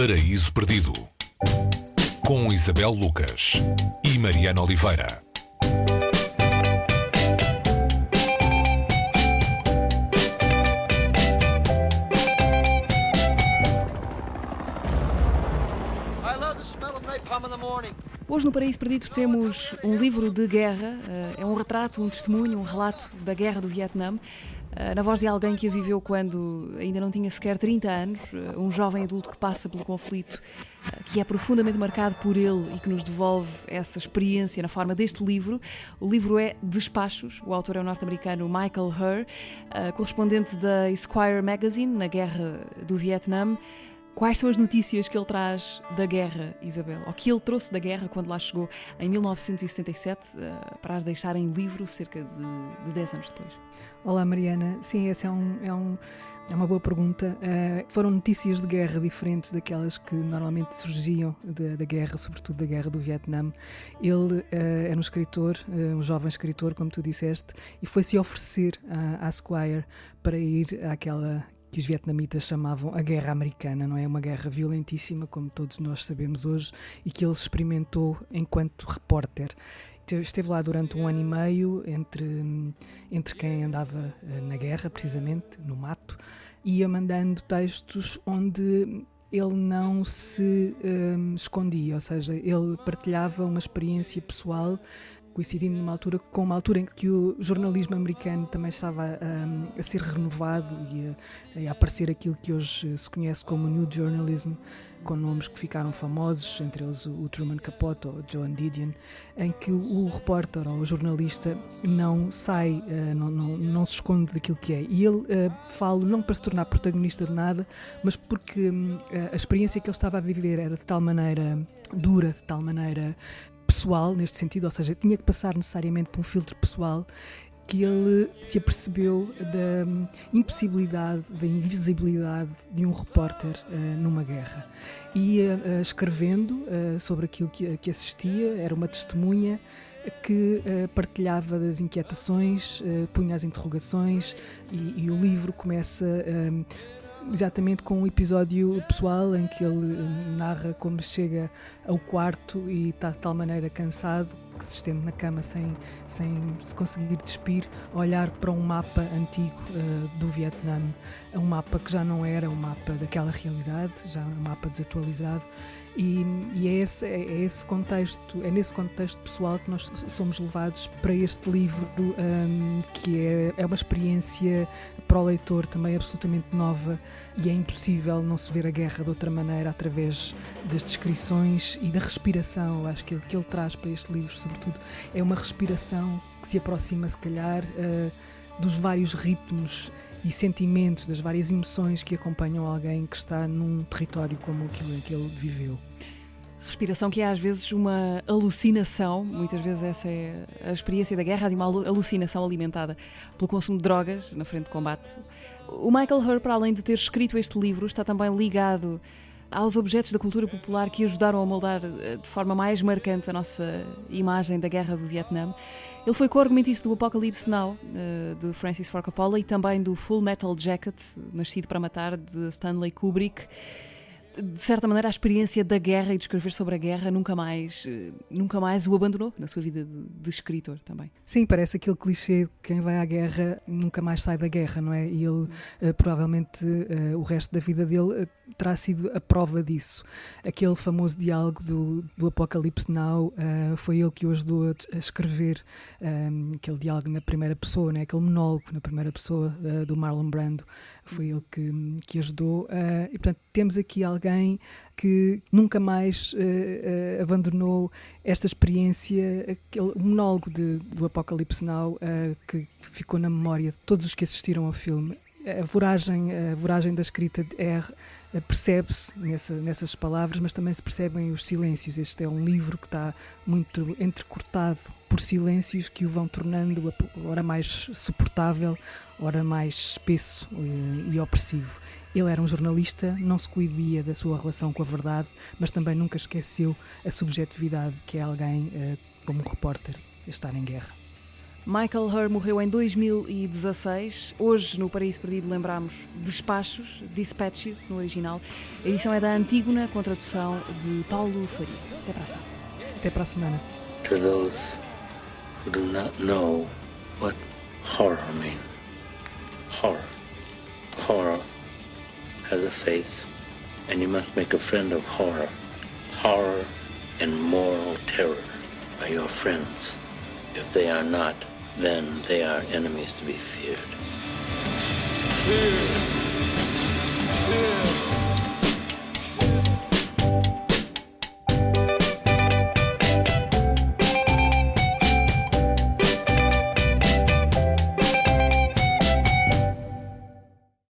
Paraíso Perdido com Isabel Lucas e Mariana Oliveira. Hoje no Paraíso Perdido temos um livro de guerra, eh, é um retrato, um testemunho, um relato da guerra do Vietnã. Eh, na voz de alguém que a viveu quando ainda não tinha sequer 30 anos, eh, um jovem adulto que passa pelo conflito, eh, que é profundamente marcado por ele e que nos devolve essa experiência na forma deste livro. O livro é Despachos, o autor é o norte-americano Michael Herr, correspondente da Esquire Magazine na guerra do Vietnã. Quais são as notícias que ele traz da guerra, Isabel? Ou que ele trouxe da guerra quando lá chegou em 1967 para as deixar em livro cerca de, de 10 anos depois? Olá, Mariana. Sim, essa é, um, é, um, é uma boa pergunta. Uh, foram notícias de guerra diferentes daquelas que normalmente surgiam da guerra, sobretudo da guerra do Vietnã. Ele uh, era um escritor, uh, um jovem escritor, como tu disseste, e foi-se oferecer à, à Squire para ir àquela que os vietnamitas chamavam a guerra americana, não é? Uma guerra violentíssima, como todos nós sabemos hoje, e que ele experimentou enquanto repórter esteve lá durante um ano e meio entre, entre quem andava eh, na guerra, precisamente, no mato, ia mandando textos onde ele não se um, escondia, ou seja, ele partilhava uma experiência pessoal coincidindo numa altura com uma altura em que o jornalismo americano também estava um, a ser renovado e a, a, aparecer aquilo que hoje se conhece como New Journalism, com nomes que ficaram famosos, entre eles o Truman Capote ou Joan Didion, em que o, repórter ou o jornalista não sai, uh, não, não, não, se esconde daquilo que é. E ele uh, fala não para se tornar protagonista de nada, mas porque uh, a experiência que ele estava a viver era de tal maneira dura, de tal maneira pessoal, neste sentido, ou seja, tinha que passar necessariamente por um filtro pessoal que ele se apercebeu da impossibilidade, da invisibilidade de um repórter uh, numa guerra. Ia uh, escrevendo uh, sobre aquilo que, que, assistia, era uma testemunha que partilhava das inquietações, punha as interrogações e, e o livro começa exatamente com um episódio pessoal em que ele narra como chega ao quarto e está de tal maneira cansado que se estende na cama sem, sem se conseguir despir, olhar para um mapa antigo uh, do Vietnã, um mapa que já não era um mapa daquela realidade, já um mapa desatualizado. E, e é, esse, é, é, esse contexto, é nesse contexto pessoal que nós somos levados para este livro, um, que é, é uma experiência para o leitor também absolutamente nova e é impossível não se ver a guerra de outra maneira através das descrições e da respiração. Acho que o que ele traz para este livro, sobretudo, é uma respiração que se aproxima, se calhar, uh, dos vários ritmos e sentimentos, das várias emoções que acompanham alguém que está num território como aquilo em que ele viveu. Respiração que é às vezes uma alucinação, muitas vezes essa é a experiência da guerra, de uma alucinação alimentada pelo consumo de drogas na frente de combate. O Michael Herr, para além de ter escrito este livro, está também ligado aos objetos da cultura popular que ajudaram a moldar eh, de forma mais marcante a nossa imagem da guerra do Vietnã. Ele foi co-argumentista do Apocalypse Now, eh, de Francis Ford Coppola, e também do Full Metal Jacket, Nascido para Matar, de Stanley Kubrick de certa maneira, a experiência da guerra e de escrever sobre a guerra nunca mais, eh, nunca mais o abandonou na sua vida de, escritor também. Sim, parece aquele clichê de quem vai à guerra nunca mais sai da guerra, não é? E ele, uh, provavelmente, uh, o resto da vida dele terá sido a prova disso. Aquele famoso diálogo do, do Apocalipse Now foi ele que o ajudou a, escrever um, aquele diálogo na primeira pessoa, né? aquele monólogo na primeira pessoa do Marlon Brando. Foi ele que, que ajudou. e, portanto, temos aqui alguém que nunca mais uh, uh, abandonou esta experiência, aquele monólogo de, do Apocalipse Now uh, que ficou na memória de todos os que assistiram ao filme. A voragem, a voragem da escrita é percebe-se nessa, nessas palavras, mas também se percebem os silêncios. Este é um livro que está muito entrecortado por silêncios que o vão tornando ora mais suportável, ora mais espesso e, e opressivo. Ele era um jornalista, não se coibia da sua relação com a verdade, mas também nunca esqueceu a subjetividade que é alguém, uh, como um repórter, estar em guerra. Michael Herr morreu em 2016. Hoje, no Paraíso Perdido, lembramos Despachos, Dispatches, no original. A edição é da Antígona, com tradução de Paulo Faria. Até para a semana. Até para a semana. To those who do not know what horror means, has a face, and you must make a friend of horror. Horror and moral terror are your friends. If they are not, then they are enemies to be feared. Fear. Fear.